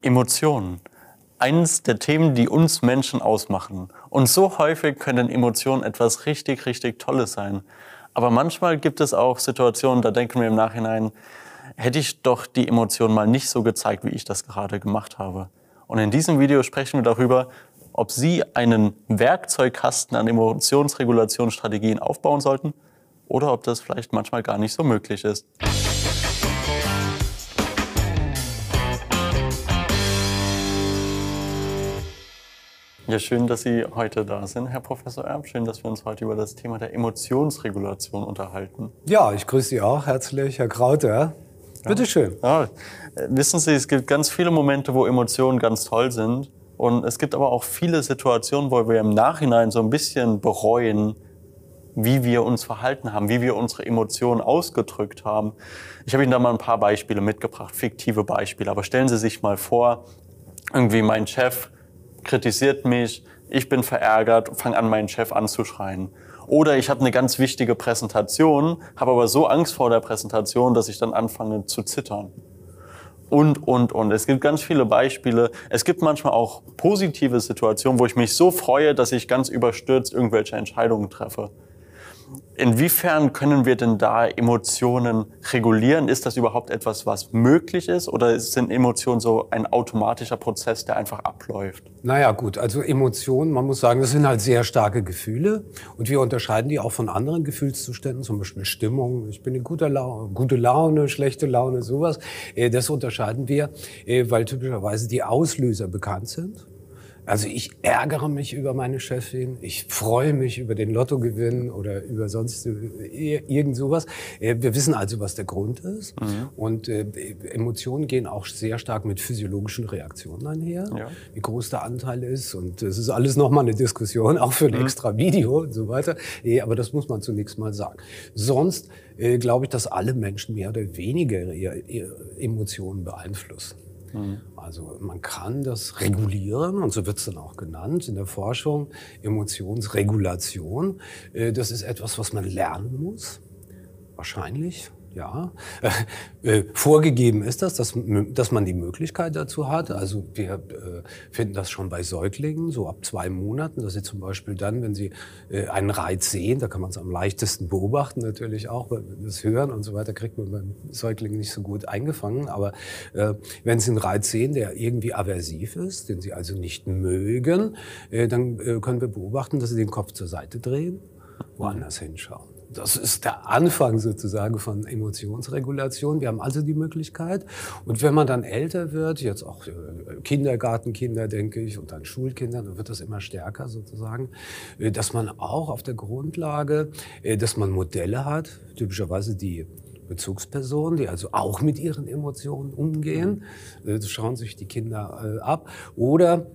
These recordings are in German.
Emotionen. Eines der Themen, die uns Menschen ausmachen. Und so häufig können Emotionen etwas richtig, richtig Tolles sein. Aber manchmal gibt es auch Situationen, da denken wir im Nachhinein, hätte ich doch die Emotionen mal nicht so gezeigt, wie ich das gerade gemacht habe. Und in diesem Video sprechen wir darüber, ob Sie einen Werkzeugkasten an Emotionsregulationsstrategien aufbauen sollten oder ob das vielleicht manchmal gar nicht so möglich ist. Ja, schön, dass Sie heute da sind, Herr Professor Erb. Schön, dass wir uns heute über das Thema der Emotionsregulation unterhalten. Ja, ich grüße Sie auch herzlich, Herr Krauter. Bitte schön. Ja, wissen Sie, es gibt ganz viele Momente, wo Emotionen ganz toll sind. Und es gibt aber auch viele Situationen, wo wir im Nachhinein so ein bisschen bereuen, wie wir uns verhalten haben, wie wir unsere Emotionen ausgedrückt haben. Ich habe Ihnen da mal ein paar Beispiele mitgebracht, fiktive Beispiele. Aber stellen Sie sich mal vor, irgendwie mein Chef kritisiert mich, ich bin verärgert, fange an, meinen Chef anzuschreien. Oder ich habe eine ganz wichtige Präsentation, habe aber so Angst vor der Präsentation, dass ich dann anfange zu zittern. Und, und, und. Es gibt ganz viele Beispiele. Es gibt manchmal auch positive Situationen, wo ich mich so freue, dass ich ganz überstürzt irgendwelche Entscheidungen treffe. Inwiefern können wir denn da Emotionen regulieren? Ist das überhaupt etwas, was möglich ist? Oder sind Emotionen so ein automatischer Prozess, der einfach abläuft? Naja, gut. Also Emotionen, man muss sagen, das sind halt sehr starke Gefühle. Und wir unterscheiden die auch von anderen Gefühlszuständen, zum Beispiel Stimmung. Ich bin in guter Laune, gute Laune, schlechte Laune, sowas. Äh, das unterscheiden wir, äh, weil typischerweise die Auslöser bekannt sind. Also ich ärgere mich über meine Chefin, ich freue mich über den Lottogewinn oder über sonst äh, irgend sowas. Äh, wir wissen also, was der Grund ist. Mhm. Und äh, Emotionen gehen auch sehr stark mit physiologischen Reaktionen einher, ja. wie groß der Anteil ist. Und das ist alles nochmal eine Diskussion, auch für ein mhm. extra Video und so weiter. Äh, aber das muss man zunächst mal sagen. Sonst äh, glaube ich, dass alle Menschen mehr oder weniger ihre, ihre Emotionen beeinflussen. Mhm. Also man kann das regulieren und so wird es dann auch genannt in der Forschung, Emotionsregulation. Äh, das ist etwas, was man lernen muss, wahrscheinlich ja. Äh, vorgegeben ist das, dass, dass man die Möglichkeit dazu hat. Also wir äh, finden das schon bei Säuglingen, so ab zwei Monaten, dass sie zum Beispiel dann, wenn sie äh, einen Reiz sehen, da kann man es am leichtesten beobachten natürlich auch, weil das Hören und so weiter kriegt man beim Säugling nicht so gut eingefangen. Aber äh, wenn sie einen Reiz sehen, der irgendwie aversiv ist, den sie also nicht mögen, äh, dann äh, können wir beobachten, dass sie den Kopf zur Seite drehen, woanders hinschauen. Das ist der Anfang sozusagen von Emotionsregulation. Wir haben also die Möglichkeit. Und wenn man dann älter wird, jetzt auch äh, Kindergartenkinder, denke ich, und dann Schulkinder, dann wird das immer stärker sozusagen, äh, dass man auch auf der Grundlage, äh, dass man Modelle hat, typischerweise die Bezugspersonen, die also auch mit ihren Emotionen umgehen. Das schauen sich die Kinder ab. Oder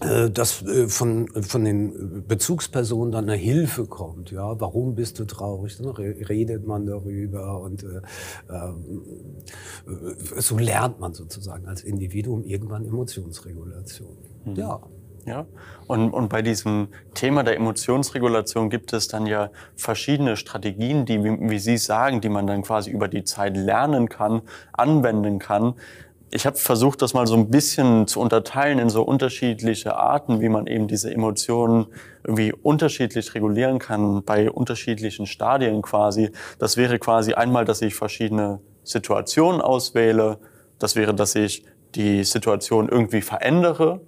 dass äh, von, von den Bezugspersonen dann eine Hilfe kommt. Ja, warum bist du traurig? Dann redet man darüber und äh, äh, so lernt man sozusagen als Individuum irgendwann Emotionsregulation. Mhm. Ja. Ja, und, und bei diesem Thema der Emotionsregulation gibt es dann ja verschiedene Strategien, die, wie, wie Sie sagen, die man dann quasi über die Zeit lernen kann, anwenden kann ich habe versucht, das mal so ein bisschen zu unterteilen in so unterschiedliche Arten, wie man eben diese Emotionen irgendwie unterschiedlich regulieren kann bei unterschiedlichen Stadien quasi. Das wäre quasi einmal, dass ich verschiedene Situationen auswähle. Das wäre, dass ich die Situation irgendwie verändere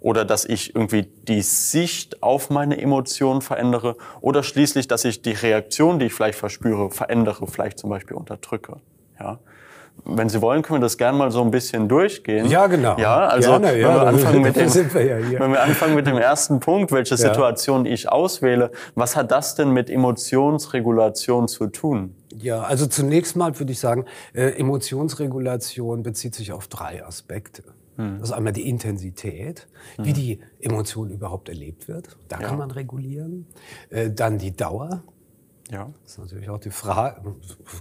oder dass ich irgendwie die Sicht auf meine Emotionen verändere oder schließlich, dass ich die Reaktion, die ich vielleicht verspüre, verändere, vielleicht zum Beispiel unterdrücke. Ja. Wenn Sie wollen, können wir das gerne mal so ein bisschen durchgehen. Ja, genau. Ja, also gerne, ja, wenn, wir anfangen mit dem, wir ja hier. wenn wir anfangen mit dem ersten Punkt, welche Situation ich auswähle, was hat das denn mit Emotionsregulation zu tun? Ja, also zunächst mal würde ich sagen, äh, Emotionsregulation bezieht sich auf drei Aspekte. Hm. Das ist einmal die Intensität, wie hm. die Emotion überhaupt erlebt wird. Da ja. kann man regulieren. Äh, dann die Dauer. Ja. Das ist natürlich auch die Frage,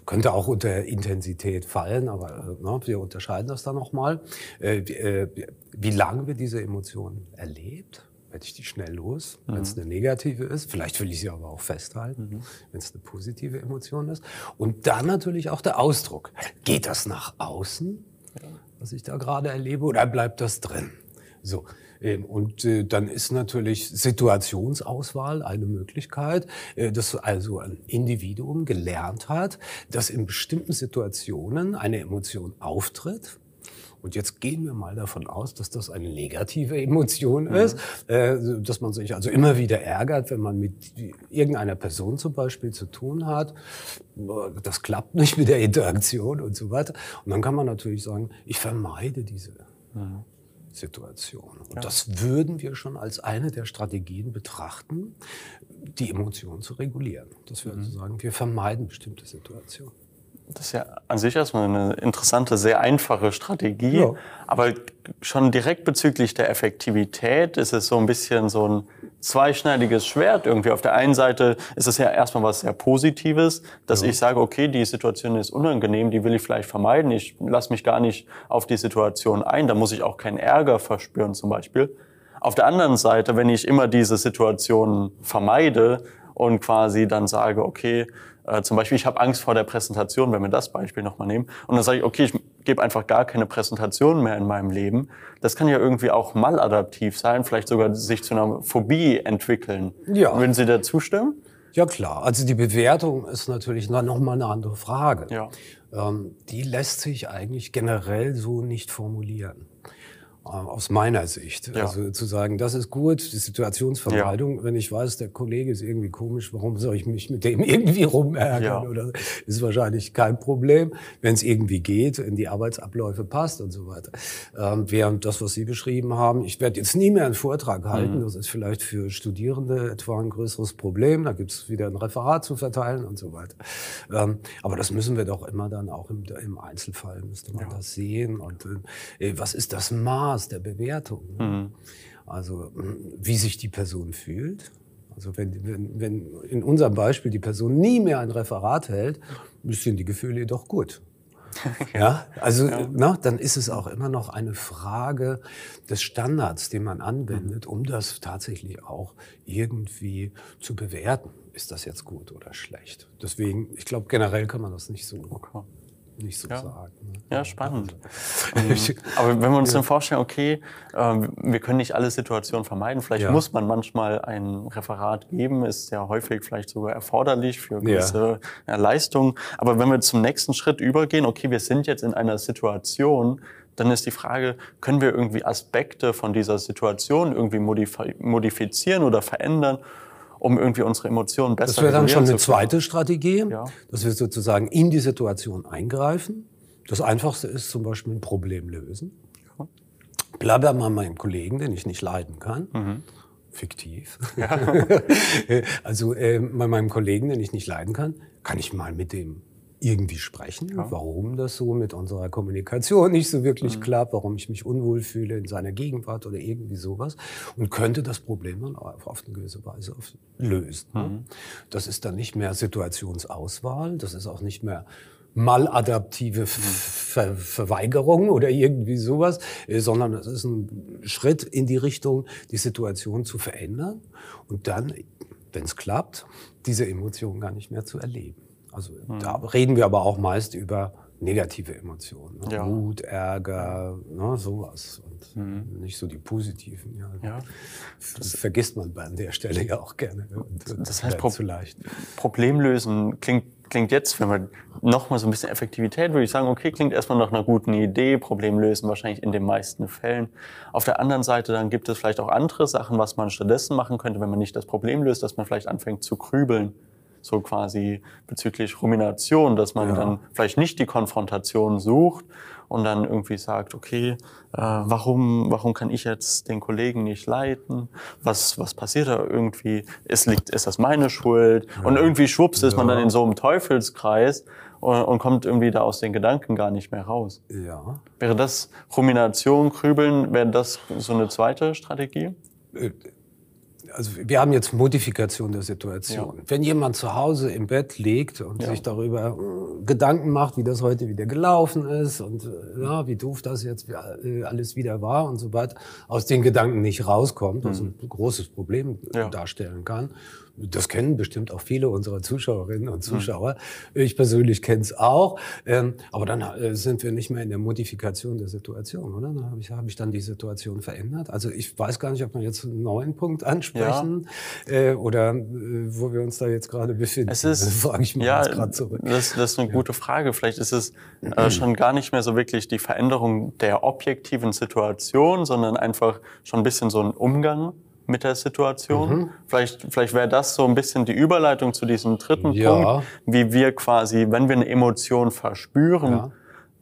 könnte auch unter Intensität fallen, aber äh, ne, wir unterscheiden das dann nochmal. Äh, äh, wie lange wird diese Emotion erlebt? Werde ich die schnell los, mhm. wenn es eine negative ist? Vielleicht will ich sie aber auch festhalten, mhm. wenn es eine positive Emotion ist. Und dann natürlich auch der Ausdruck. Geht das nach außen? Ja. was ich da gerade erlebe, oder bleibt das drin? So. Ähm, und äh, dann ist natürlich Situationsauswahl eine Möglichkeit, äh, dass also ein Individuum gelernt hat, dass in bestimmten Situationen eine Emotion auftritt und jetzt gehen wir mal davon aus, dass das eine negative Emotion mhm. ist, äh, dass man sich also immer wieder ärgert, wenn man mit irgendeiner Person zum Beispiel zu tun hat. Das klappt nicht mit der Interaktion und so weiter. Und dann kann man natürlich sagen, ich vermeide diese mhm. Situation. Und ja. das würden wir schon als eine der Strategien betrachten, die Emotionen zu regulieren. Das wäre mhm. zu sagen, wir vermeiden bestimmte Situationen. Das ist ja an sich erstmal eine interessante, sehr einfache Strategie. Ja. Aber schon direkt bezüglich der Effektivität ist es so ein bisschen so ein zweischneidiges Schwert irgendwie. Auf der einen Seite ist es ja erstmal was sehr Positives, dass ja. ich sage, okay, die Situation ist unangenehm, die will ich vielleicht vermeiden. Ich lasse mich gar nicht auf die Situation ein. Da muss ich auch keinen Ärger verspüren zum Beispiel. Auf der anderen Seite, wenn ich immer diese Situation vermeide und quasi dann sage, okay, äh, zum Beispiel, ich habe Angst vor der Präsentation, wenn wir das Beispiel nochmal nehmen. Und dann sage ich, okay, ich gebe einfach gar keine Präsentation mehr in meinem Leben. Das kann ja irgendwie auch maladaptiv sein, vielleicht sogar sich zu einer Phobie entwickeln. Ja. Würden Sie da zustimmen? Ja klar, also die Bewertung ist natürlich noch mal eine andere Frage. Ja. Ähm, die lässt sich eigentlich generell so nicht formulieren. Äh, aus meiner Sicht. Ja. Also zu sagen, das ist gut, die Situationsvermeidung. Ja. Wenn ich weiß, der Kollege ist irgendwie komisch, warum soll ich mich mit dem irgendwie rumärgern? Ja. Oder ist wahrscheinlich kein Problem, wenn es irgendwie geht, in die Arbeitsabläufe passt und so weiter. Ähm, während das, was Sie beschrieben haben, ich werde jetzt nie mehr einen Vortrag halten. Mhm. Das ist vielleicht für Studierende etwa ein größeres Problem. Da gibt es wieder ein Referat zu verteilen und so weiter. Ähm, aber das müssen wir doch immer dann auch im, im Einzelfall müsste man das sehen. Und äh, was ist das Maß? Maß der Bewertung. Ne? Mhm. Also wie sich die Person fühlt. Also wenn, wenn, wenn in unserem Beispiel die Person nie mehr ein Referat hält, sind die Gefühle jedoch gut. ja, also ja. Na, dann ist es auch immer noch eine Frage des Standards, den man anwendet, um das tatsächlich auch irgendwie zu bewerten. Ist das jetzt gut oder schlecht? Deswegen, ich glaube, generell kann man das nicht so okay nicht so ja. sagen. Ne? Ja, spannend. Mhm. Aber wenn wir uns dann vorstellen, okay, ähm, wir können nicht alle Situationen vermeiden, vielleicht ja. muss man manchmal ein Referat geben, ist ja häufig vielleicht sogar erforderlich für gewisse ja. Leistungen. Aber wenn wir zum nächsten Schritt übergehen, okay, wir sind jetzt in einer Situation, dann ist die Frage, können wir irgendwie Aspekte von dieser Situation irgendwie modifizieren oder verändern, um irgendwie unsere Emotionen besser zu Das wäre dann schon eine zweite Strategie, ja. dass wir sozusagen in die Situation eingreifen. Das Einfachste ist zum Beispiel ein Problem lösen. Ja. Bleibe mal meinem Kollegen, den ich nicht leiden kann. Mhm. Fiktiv. Ja. also äh, bei meinem Kollegen, den ich nicht leiden kann, kann ich mal mit dem irgendwie sprechen, ja. warum das so mit unserer Kommunikation nicht so wirklich mhm. klappt, warum ich mich unwohl fühle in seiner Gegenwart oder irgendwie sowas und könnte das Problem dann auf, eine gewisse Weise lösen. Mhm. Das ist dann nicht mehr Situationsauswahl, das ist auch nicht mehr maladaptive mhm. Ver Verweigerung oder irgendwie sowas, äh, sondern es ist ein Schritt in die Richtung, die Situation zu verändern und dann, wenn es klappt, diese Emotionen gar nicht mehr zu erleben. Also mhm. da reden wir aber auch meist über negative Emotionen. Ne? Ja. Wut, Ärger, ne, sowas. Und mhm. nicht so die positiven. Ja. ja. Das vergisst man an der Stelle ja auch gerne. Und, das heißt, Pro zu leicht. Problemlösen klingt, klingt jetzt, wenn man nochmal so ein bisschen Effektivität, würde ich sagen, okay, klingt erstmal nach einer guten Idee, Problemlösen wahrscheinlich in den meisten Fällen. Auf der anderen Seite dann gibt es vielleicht auch andere Sachen, was man stattdessen machen könnte, wenn man nicht das Problem löst, dass man vielleicht anfängt zu grübeln so quasi bezüglich Rumination, dass man ja. dann vielleicht nicht die Konfrontation sucht und dann irgendwie sagt, okay, äh, warum, warum kann ich jetzt den Kollegen nicht leiten? Was, was passiert da irgendwie? Ist, liegt, ist das meine Schuld? Ja. Und irgendwie schwupps ist man dann in so einem Teufelskreis und, und kommt irgendwie da aus den Gedanken gar nicht mehr raus. Ja. Wäre das Rumination, Krübeln, wäre das so eine zweite Strategie? Äh, also wir haben jetzt Modifikation der Situation. Ja. Wenn jemand zu Hause im Bett liegt und ja. sich darüber äh, Gedanken macht, wie das heute wieder gelaufen ist und äh, ja, wie doof das jetzt äh, alles wieder war und so weiter, aus den Gedanken nicht rauskommt, was mhm. ein großes Problem ja. darstellen kann, Das kennen bestimmt auch viele unserer Zuschauerinnen und Zuschauer. Ich persönlich kenne es auch. Ähm, aber dann äh, sind wir nicht mehr in der Modifikation der Situation, oder? Dann habe ich, hab ich dann die Situation verändert. Also ich weiß gar nicht, ob wir jetzt einen neuen Punkt ansprechen ja. äh, oder äh, wo wir uns da jetzt gerade befinden. Es ist, das frage ich mich ja, gerade zurück. Das, das, ist eine gute Frage. Vielleicht ist es äh, schon gar nicht mehr so wirklich die Veränderung der objektiven Situation, sondern einfach schon ein bisschen so ein Umgang mit der Situation. Mhm. Vielleicht, vielleicht wäre das so ein bisschen die Überleitung zu diesem dritten ja. Punkt, wie wir quasi, wenn wir eine Emotion verspüren, ja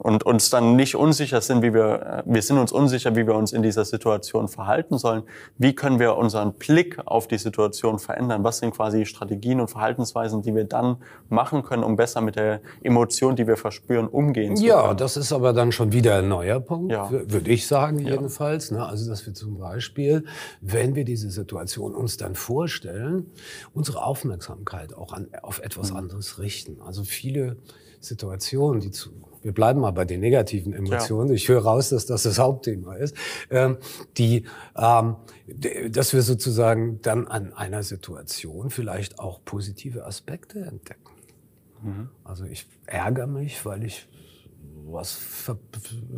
und uns dann nicht unsicher sind, wie wir, wir sind uns unsicher, wie wir uns in dieser Situation verhalten sollen. Wie können wir unseren Blick auf die Situation verändern? Was sind quasi Strategien und Verhaltensweisen, die wir dann machen können, um besser mit der Emotion, die wir verspüren, umgehen zu können? Ja, das ist aber dann schon wieder ein neuer Punkt, ja. würde ich sagen jedenfalls. Ja. Also, dass wir zum Beispiel, wenn wir diese Situation uns dann vorstellen, unsere Aufmerksamkeit auch an, auf etwas mhm. anderes richten. Also viele Situationen, die zu wir bleiben mal bei den negativen Emotionen. Ja. Ich höre raus, dass das das Hauptthema ist. Ähm, die, ähm, dass wir sozusagen dann an einer Situation vielleicht auch positive Aspekte entdecken. Mhm. Also ich ärgere mich, weil ich was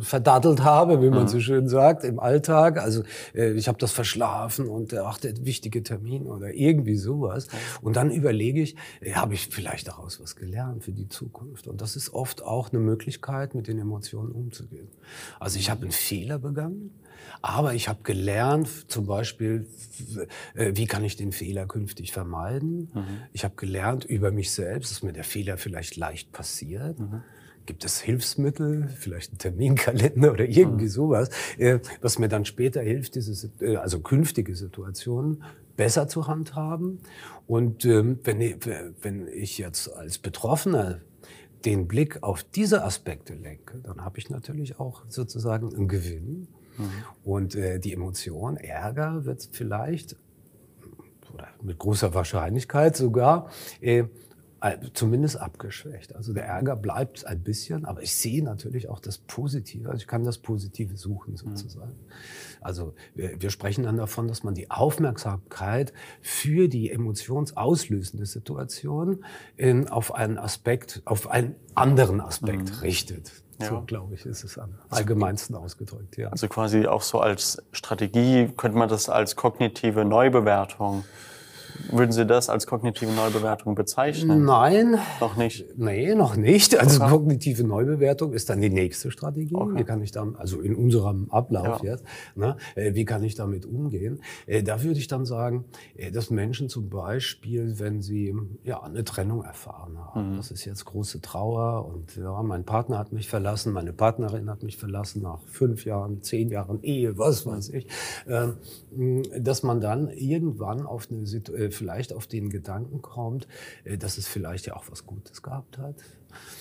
verdattelt habe, wie man mhm. so schön sagt, im Alltag. Also äh, ich habe das verschlafen und äh, ach, der wichtige Termin oder irgendwie sowas. Und dann überlege ich, äh, habe ich vielleicht daraus was gelernt für die Zukunft? Und das ist oft auch eine Möglichkeit, mit den Emotionen umzugehen. Also ich habe einen Fehler begangen. Aber ich habe gelernt, zum Beispiel, äh, wie kann ich den Fehler künftig vermeiden? Mhm. Ich habe gelernt über mich selbst, dass mir der Fehler vielleicht leicht passiert. Mhm gibt es Hilfsmittel, vielleicht ein Terminkalender oder irgendwie mhm. sowas, äh, was mir dann später hilft, diese, äh, also künftige Situationen besser zu handhaben. Und ähm, wenn, ich, wenn ich jetzt als Betroffener den Blick auf diese Aspekte lenke, dann habe ich natürlich auch sozusagen einen Gewinn. Mhm. Und äh, die Emotion Ärger wird vielleicht oder mit großer Wahrscheinlichkeit sogar zumindest abgeschwächt. Also der Ärger bleibt ein bisschen, aber ich sehe natürlich auch das Positive. Also ich kann das Positive suchen sozusagen. Mhm. Also wir, wir, sprechen dann davon, dass man die Aufmerksamkeit für die emotionsauslösende Situation in, auf einen Aspekt, auf einen anderen Aspekt mhm. richtet. Ja. So, glaube ich, ist es am also allgemeinsten ausgedrückt. Ja. Also quasi auch so als Strategie könnte man das als kognitive Neubewertung würden Sie das als kognitive Neubewertung bezeichnen? Nein. Noch nicht? Nee, noch nicht. Also okay. kognitive Neubewertung ist dann die nächste Strategie. Okay. Wie kann ich dann, also in unserem Ablauf ja. jetzt, ne, äh, wie kann ich damit umgehen? Äh, da würde ich dann sagen, äh, dass Menschen zum Beispiel, wenn sie ja eine Trennung erfahren haben, mhm. das ist jetzt große Trauer und ja, mein Partner hat mich verlassen, meine Partnerin hat mich verlassen nach fünf Jahren, zehn Jahren Ehe, was weiß ich, ähm, dass man dann irgendwann auf eine Situation äh, vielleicht auf den Gedanken kommt, äh, dass es vielleicht ja auch was Gutes gehabt hat.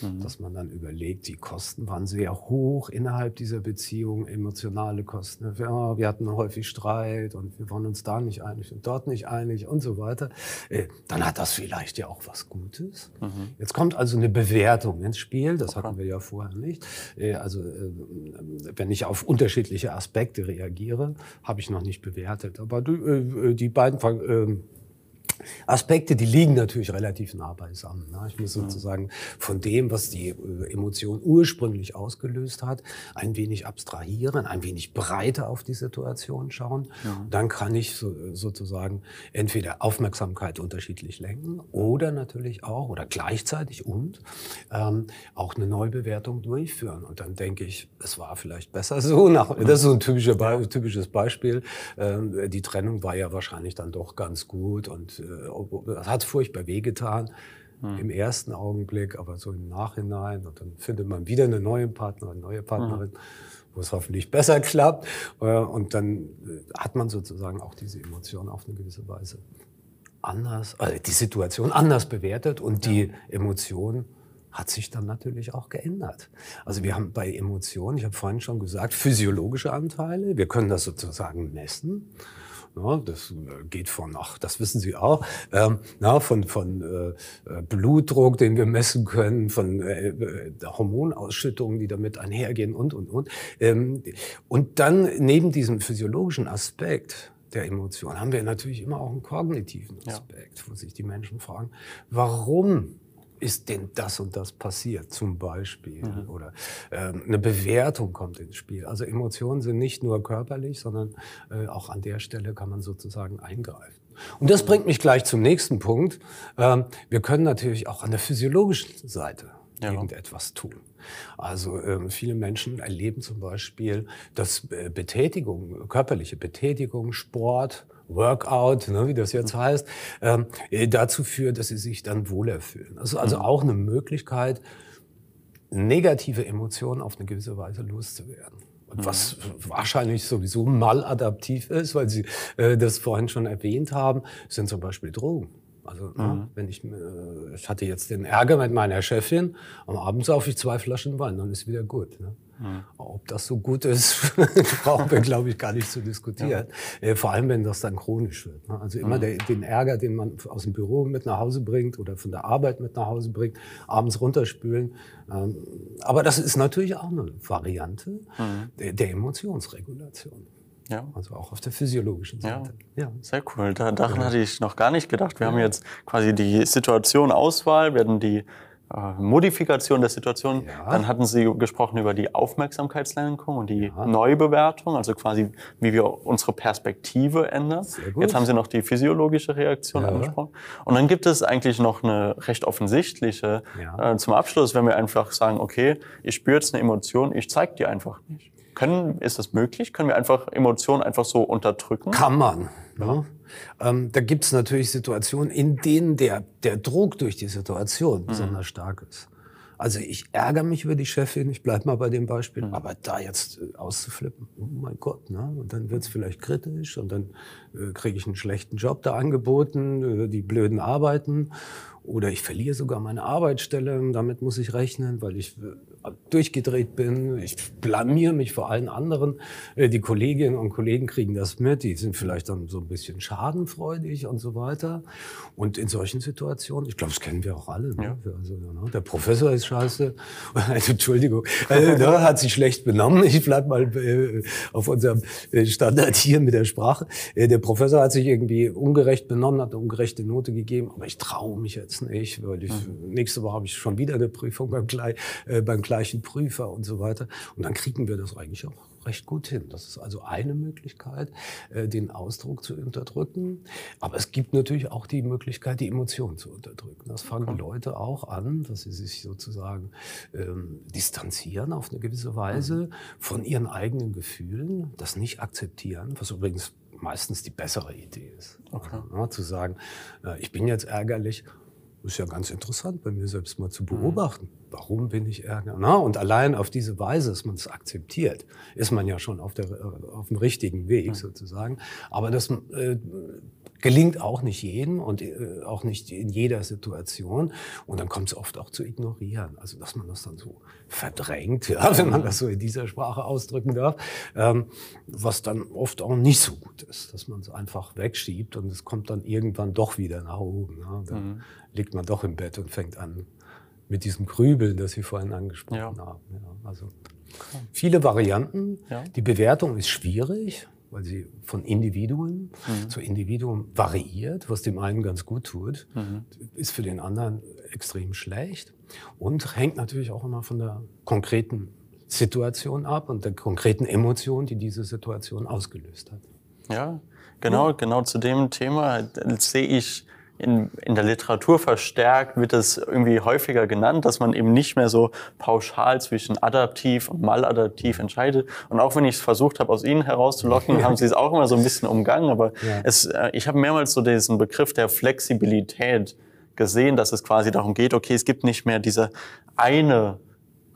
Mhm. Dass man dann überlegt, die Kosten waren sehr hoch innerhalb dieser Beziehung, emotionale Kosten. Ja, wir hatten häufig Streit und wir waren uns da nicht einig und dort nicht einig und so weiter. Äh, dann hat das vielleicht ja auch was Gutes. Mhm. Jetzt kommt also eine Bewertung ins Spiel, das okay. hatten wir ja vorher nicht. Also wenn ich auf unterschiedliche Aspekte reagiere, habe ich noch nicht bewertet. Aber die beiden Aspekte, die liegen natürlich relativ nah beisammen. Ne? Ich muss sozusagen von dem, was die äh, Emotion ursprünglich ausgelöst hat, ein wenig abstrahieren, ein wenig breiter auf die Situation schauen. Ja. Dann kann ich so, sozusagen entweder Aufmerksamkeit unterschiedlich lenken oder natürlich auch oder gleichzeitig und ähm, auch eine Neubewertung durchführen. Und dann denke ich, es war vielleicht besser so. Nach, das ist so ein typischer, typisches Beispiel. Ähm, die Trennung war ja wahrscheinlich dann doch ganz gut und äh, das hat furchtbar wehgetan mhm. im ersten Augenblick, aber so im Nachhinein. Und dann findet man wieder eine neue Partner, eine neue Partnerin, mhm. wo es hoffentlich besser klappt. Äh, und dann äh, hat man sozusagen auch diese Emotion auf eine gewisse Weise anders, äh, die Situation anders bewertet und die Emotion hat sich dann natürlich auch geändert. Also wir haben bei Emotionen, ich habe vorhin schon gesagt, physiologische Anteile. Wir können das sozusagen messen. Ja, das äh, geht von, ach, das wissen Sie auch, ähm, na, von, von äh, Blutdruck, den wir messen können, von äh, Hormonausschüttungen, die damit einhergehen und, und, und. Ähm, und dann neben diesem physiologischen Aspekt der Emotion haben wir natürlich immer auch einen kognitiven Aspekt, ja. wo sich die Menschen fragen, warum ist denn das und das passiert, zum Beispiel. Mhm. Oder äh, eine Bewertung kommt ins Spiel. Also Emotionen sind nicht nur körperlich, sondern äh, auch an der Stelle kann man sozusagen eingreifen. Und das bringt mich gleich zum nächsten Punkt. Ähm, wir können natürlich auch an der physiologischen Seite ja. irgendetwas tun. Also ähm, viele Menschen erleben zum Beispiel, dass äh, Betätigung, körperliche Betätigung, Sport, Workout, ne, wie das jetzt heißt, ähm, äh, dazu führt, dass sie sich dann wohler fühlen. Also, also mhm. auch eine Möglichkeit, negative Emotionen auf eine gewisse Weise loszuwerden. Mhm. Was wahrscheinlich sowieso maladaptiv ist, weil Sie äh, das vorhin schon erwähnt haben, sind zum Beispiel Drogen. Also ne, mhm. wenn ich, äh, ich hatte jetzt den Ärger mit meiner Chefin, am Abend saufe ich zwei Flaschen Wein, dann ist wieder gut. Ne? Mhm. Ob das so gut ist, brauchen wir, glaube ich, gar nicht zu diskutieren. Ja. Äh, vor allem, wenn das dann chronisch wird. Ne? Also immer mhm. der, den Ärger, den man aus dem Büro mit nach Hause bringt oder von der Arbeit mit nach Hause bringt, abends runterspülen. Ähm, aber das ist natürlich auch eine Variante mhm. der, der Emotionsregulation. Ja. Also auch auf der physiologischen Seite. Ja, ja. sehr cool. Da, daran ja. hatte ich noch gar nicht gedacht. Wir haben jetzt quasi die Situation Auswahl, wir hatten die Modifikation der Situation. Ja. Dann hatten Sie gesprochen über die Aufmerksamkeitslenkung und die ja. Neubewertung, also quasi, wie wir unsere Perspektive ändern. Jetzt haben Sie noch die physiologische Reaktion ja. angesprochen. Und dann gibt es eigentlich noch eine recht offensichtliche äh, zum Abschluss, wenn wir einfach sagen, okay, ich spüre jetzt eine Emotion, ich zeige die einfach nicht. Können, ist das möglich? Können wir einfach Emotionen einfach so unterdrücken? Kann man. Ja. Ähm, da gibt es natürlich Situationen, in denen der, der Druck durch die Situation mhm. besonders stark ist. Also ich ärgere mich über die Chefin, ich bleibe mal bei dem Beispiel, mhm. aber da jetzt äh, auszuflippen, oh mein Gott, ne? und dann wird es vielleicht kritisch und dann äh, kriege ich einen schlechten Job da angeboten, äh, die blöden Arbeiten oder ich verliere sogar meine Arbeitsstelle, damit muss ich rechnen, weil ich äh, durchgedreht bin. Ich blamier mich vor allen anderen. Äh, die Kolleginnen und Kollegen kriegen das mit, die sind vielleicht dann so ein bisschen schadenfreudig und so weiter. Und in solchen Situationen, ich glaube, das kennen wir auch alle. Ne? Ja. Also, ne? Der Professor ist scheiße. Entschuldigung, also, der hat sich schlecht benommen. Ich bleib mal äh, auf unserem Standard hier mit der Sprache. Der Professor hat sich irgendwie ungerecht benommen, hat eine ungerechte Note gegeben, aber ich traue mich jetzt nicht, weil ich, mhm. nächste Woche habe ich schon wieder eine Prüfung beim, äh, beim gleichen Prüfer und so weiter. Und dann kriegen wir das eigentlich auch recht gut hin. Das ist also eine Möglichkeit, äh, den Ausdruck zu unterdrücken. Aber es gibt natürlich auch die Möglichkeit, die Emotionen zu unterdrücken. Das fangen okay. Leute auch an, dass sie sich sozusagen ähm, distanzieren auf eine gewisse Weise mhm. von ihren eigenen Gefühlen, das nicht akzeptieren, was übrigens meistens die bessere Idee ist. Okay. Ja, zu sagen, äh, ich bin jetzt ärgerlich ist ja ganz interessant, bei mir selbst mal zu beobachten. Warum bin ich ärger? Na, und allein auf diese Weise, dass man es akzeptiert, ist man ja schon auf, der, äh, auf dem richtigen Weg sozusagen. Aber das äh, gelingt auch nicht jedem und äh, auch nicht in jeder Situation. Und dann kommt es oft auch zu ignorieren. Also dass man das dann so verdrängt, ja, wenn man das so in dieser Sprache ausdrücken darf, ähm, was dann oft auch nicht so gut ist, dass man es einfach wegschiebt und es kommt dann irgendwann doch wieder nach oben. Ja. Dann mhm. liegt man doch im Bett und fängt an mit diesem Grübeln, das Sie vorhin angesprochen ja. haben. Ja, also viele Varianten. Ja. Die Bewertung ist schwierig weil sie von Individuen mhm. zu Individuum variiert, was dem einen ganz gut tut, mhm. ist für den anderen extrem schlecht und hängt natürlich auch immer von der konkreten Situation ab und der konkreten Emotion, die diese Situation ausgelöst hat. Ja, genau, genau zu dem Thema sehe ich in, in der Literatur verstärkt wird es irgendwie häufiger genannt, dass man eben nicht mehr so pauschal zwischen adaptiv und maladaptiv entscheidet. Und auch wenn ich es versucht habe, aus Ihnen herauszulocken, haben Sie es auch immer so ein bisschen umgangen. Aber ja. es, äh, ich habe mehrmals so diesen Begriff der Flexibilität gesehen, dass es quasi darum geht, okay, es gibt nicht mehr diese eine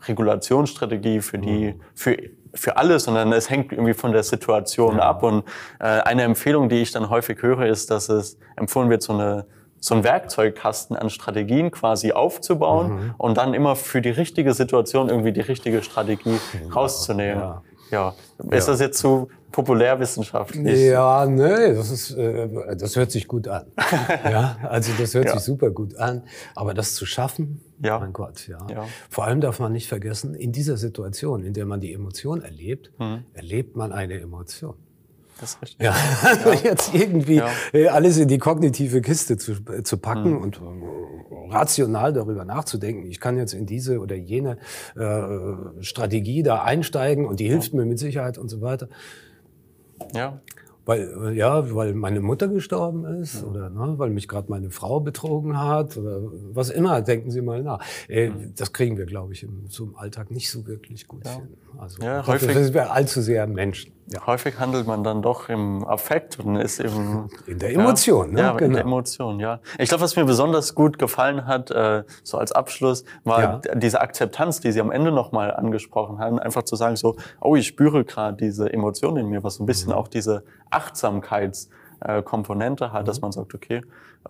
Regulationsstrategie für die, mhm. für für alles, sondern es hängt irgendwie von der Situation ja. ab. Und äh, eine Empfehlung, die ich dann häufig höre, ist, dass es empfohlen wird, so eine so ein Werkzeugkasten an Strategien quasi aufzubauen mhm. und dann immer für die richtige Situation irgendwie die richtige Strategie ja, rauszunehmen. Ja. ja. Ist ja. das jetzt zu populärwissenschaftlich? Ja, nee, das ist, äh, das hört sich gut an. ja, also das hört sich super gut an. Aber das zu schaffen, ja. mein Gott, ja. Vor allem darf man nicht vergessen, in dieser Situation, in der man die Emotion erlebt, mhm. erlebt man eine Emotion. Das ist richtig. Ja, also jetzt irgendwie Ja. äh, alles in die kognitive Kiste zu, äh, zu packen und äh, rational darüber nachzudenken. Ich kann jetzt in diese oder jene äh, Strategie da einsteigen und die hilft mir mit Sicherheit und so weiter. Ja, Weil, äh, ja, weil meine Mutter gestorben ist oder ne, weil mich gerade meine Frau betrogen hat oder was immer, denken Sie mal nach. Äh, Das kriegen wir, glaube ich, im, so im Alltag nicht so wirklich gut hin. Also Ja, häufig- sind wir allzu sehr Menschen. Ja. häufig handelt man dann doch im Affekt und ist eben In der Emotion, ne? Ja, in Genau. der Emotion, ja. Ich glaube, was mir besonders gut gefallen hat, äh, so als Abschluss, war Ja. diese Akzeptanz, die Sie am Ende nochmal angesprochen haben, einfach zu sagen so, oh, ich spüre gerade diese Emotion in mir, was so ein bisschen Mhm. auch diese Achtsamkeitskomponente Komponente hat, Mhm. dass man sagt, okay,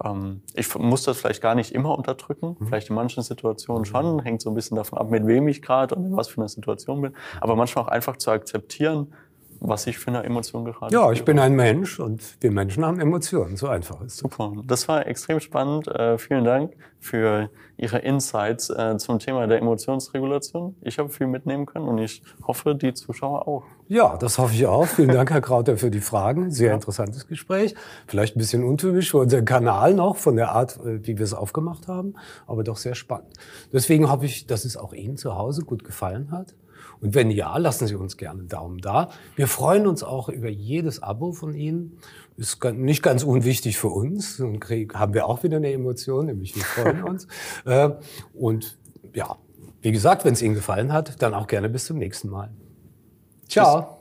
ähm, ich muss das vielleicht gar nicht immer unterdrücken, Mhm. vielleicht in manchen Situationen schon, hängt so ein bisschen davon ab, mit wem ich gerade und in was für einer Situation bin, aber manchmal auch einfach zu akzeptieren, was ich für eine Emotion gerade Ja, ich spüre. bin ein Mensch und wir Menschen haben Emotionen. So einfach ist es. Super, das war extrem spannend. Äh, vielen Dank für Ihre Insights äh, zum Thema der Emotionsregulation. Ich habe viel mitnehmen können und ich hoffe, die Zuschauer auch. Ja, das hoffe ich auch. Vielen Dank, Herr Krauter, für die Fragen. Sehr interessantes Gespräch. Vielleicht ein bisschen untypisch für unseren Kanal noch, von der Art, äh, wie wir es aufgemacht haben, aber doch sehr spannend. Deswegen hoffe ich, dass es auch Ihnen zu Hause gut gefallen hat. Und wenn ja, lassen Sie uns gerne einen Daumen da. Wir freuen uns auch über jedes Abo von Ihnen. Ist nicht ganz unwichtig für uns. Dann krieg- haben wir auch wieder eine Emotion, nämlich wir freuen uns. Äh, Und ja, wie gesagt, wenn es Ihnen gefallen hat, dann auch gerne bis zum nächsten Mal. Ciao.